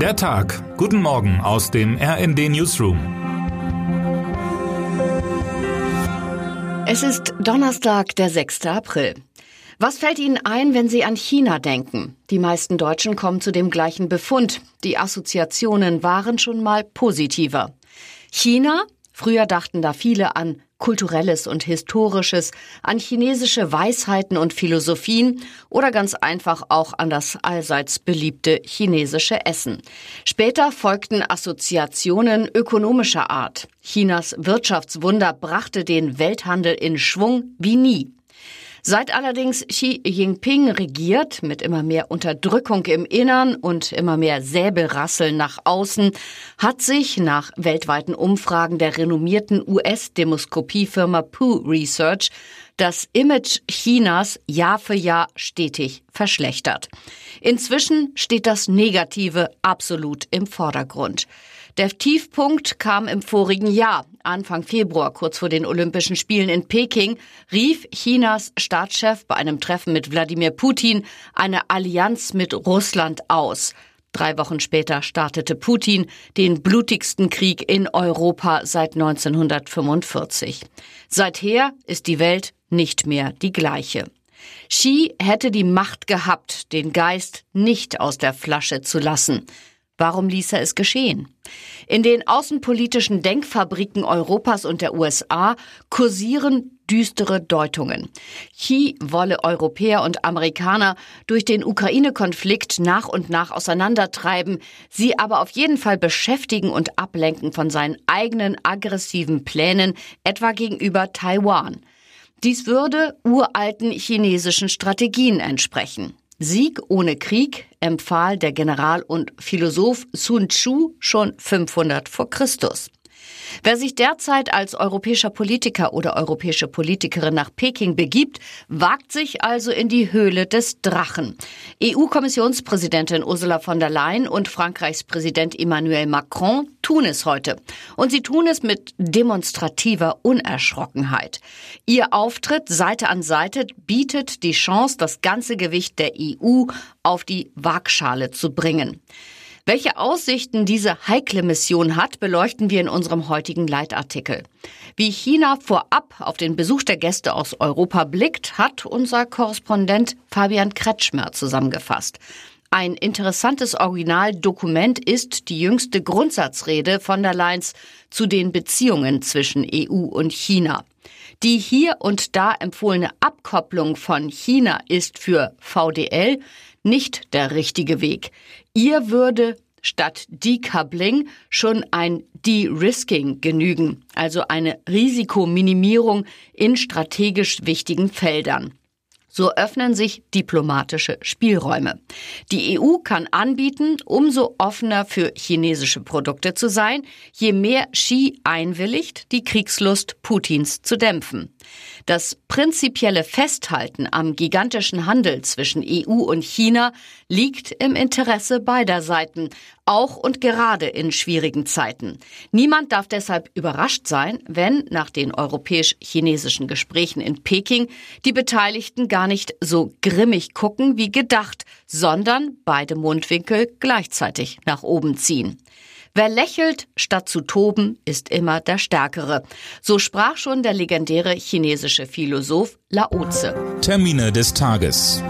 Der Tag. Guten Morgen aus dem RND Newsroom. Es ist Donnerstag, der 6. April. Was fällt Ihnen ein, wenn Sie an China denken? Die meisten Deutschen kommen zu dem gleichen Befund. Die Assoziationen waren schon mal positiver. China? Früher dachten da viele an kulturelles und historisches, an chinesische Weisheiten und Philosophien oder ganz einfach auch an das allseits beliebte chinesische Essen. Später folgten Assoziationen ökonomischer Art. Chinas Wirtschaftswunder brachte den Welthandel in Schwung wie nie. Seit allerdings Xi Jinping regiert, mit immer mehr Unterdrückung im Innern und immer mehr Säbelrasseln nach außen, hat sich nach weltweiten Umfragen der renommierten US-Demoskopiefirma Pew Research das Image Chinas Jahr für Jahr stetig verschlechtert. Inzwischen steht das Negative absolut im Vordergrund. Der Tiefpunkt kam im vorigen Jahr. Anfang Februar, kurz vor den Olympischen Spielen in Peking, rief Chinas Staatschef bei einem Treffen mit Wladimir Putin eine Allianz mit Russland aus. Drei Wochen später startete Putin den blutigsten Krieg in Europa seit 1945. Seither ist die Welt nicht mehr die gleiche. Xi hätte die Macht gehabt, den Geist nicht aus der Flasche zu lassen. Warum ließ er es geschehen? In den außenpolitischen Denkfabriken Europas und der USA kursieren düstere Deutungen. Xi wolle Europäer und Amerikaner durch den Ukraine-Konflikt nach und nach auseinandertreiben, sie aber auf jeden Fall beschäftigen und ablenken von seinen eigenen aggressiven Plänen, etwa gegenüber Taiwan. Dies würde uralten chinesischen Strategien entsprechen. Sieg ohne Krieg empfahl der General und Philosoph Sun Tzu schon 500 vor Christus. Wer sich derzeit als europäischer Politiker oder europäische Politikerin nach Peking begibt, wagt sich also in die Höhle des Drachen. EU-Kommissionspräsidentin Ursula von der Leyen und Frankreichs Präsident Emmanuel Macron tun es heute. Und sie tun es mit demonstrativer Unerschrockenheit. Ihr Auftritt Seite an Seite bietet die Chance, das ganze Gewicht der EU auf die Waagschale zu bringen. Welche Aussichten diese heikle Mission hat, beleuchten wir in unserem heutigen Leitartikel. Wie China vorab auf den Besuch der Gäste aus Europa blickt, hat unser Korrespondent Fabian Kretschmer zusammengefasst. Ein interessantes Originaldokument ist die jüngste Grundsatzrede von der Leyen's zu den Beziehungen zwischen EU und China. Die hier und da empfohlene Abkopplung von China ist für VDL nicht der richtige Weg. Ihr würde statt Decoupling schon ein De-Risking genügen, also eine Risikominimierung in strategisch wichtigen Feldern. So öffnen sich diplomatische Spielräume. Die EU kann anbieten, umso offener für chinesische Produkte zu sein, je mehr Xi einwilligt, die Kriegslust Putins zu dämpfen. Das prinzipielle Festhalten am gigantischen Handel zwischen EU und China liegt im Interesse beider Seiten, auch und gerade in schwierigen Zeiten. Niemand darf deshalb überrascht sein, wenn nach den europäisch-chinesischen Gesprächen in Peking die Beteiligten gar nicht so grimmig gucken wie gedacht, sondern beide Mundwinkel gleichzeitig nach oben ziehen. Wer lächelt, statt zu toben, ist immer der Stärkere. So sprach schon der legendäre chinesische Philosoph Laozi. Termine des Tages.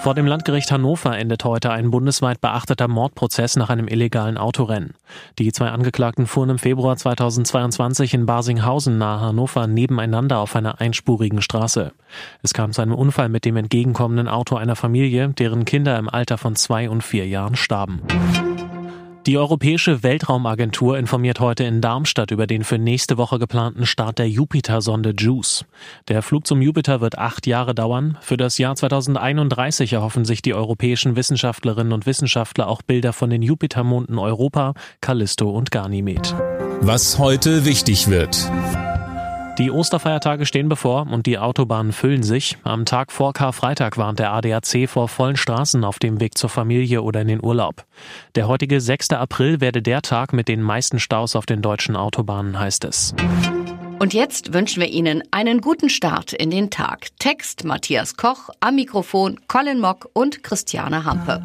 Vor dem Landgericht Hannover endet heute ein bundesweit beachteter Mordprozess nach einem illegalen Autorennen. Die zwei Angeklagten fuhren im Februar 2022 in Basinghausen nahe Hannover nebeneinander auf einer einspurigen Straße. Es kam zu einem Unfall mit dem entgegenkommenden Auto einer Familie, deren Kinder im Alter von zwei und vier Jahren starben. Die Europäische Weltraumagentur informiert heute in Darmstadt über den für nächste Woche geplanten Start der Jupiter-Sonde JUICE. Der Flug zum Jupiter wird acht Jahre dauern. Für das Jahr 2031 erhoffen sich die europäischen Wissenschaftlerinnen und Wissenschaftler auch Bilder von den Jupitermonden Europa, Callisto und Ganymed. Was heute wichtig wird. Die Osterfeiertage stehen bevor und die Autobahnen füllen sich. Am Tag vor Karfreitag warnt der ADAC vor vollen Straßen auf dem Weg zur Familie oder in den Urlaub. Der heutige 6. April werde der Tag mit den meisten Staus auf den deutschen Autobahnen, heißt es. Und jetzt wünschen wir Ihnen einen guten Start in den Tag. Text Matthias Koch, am Mikrofon Colin Mock und Christiane Hampe.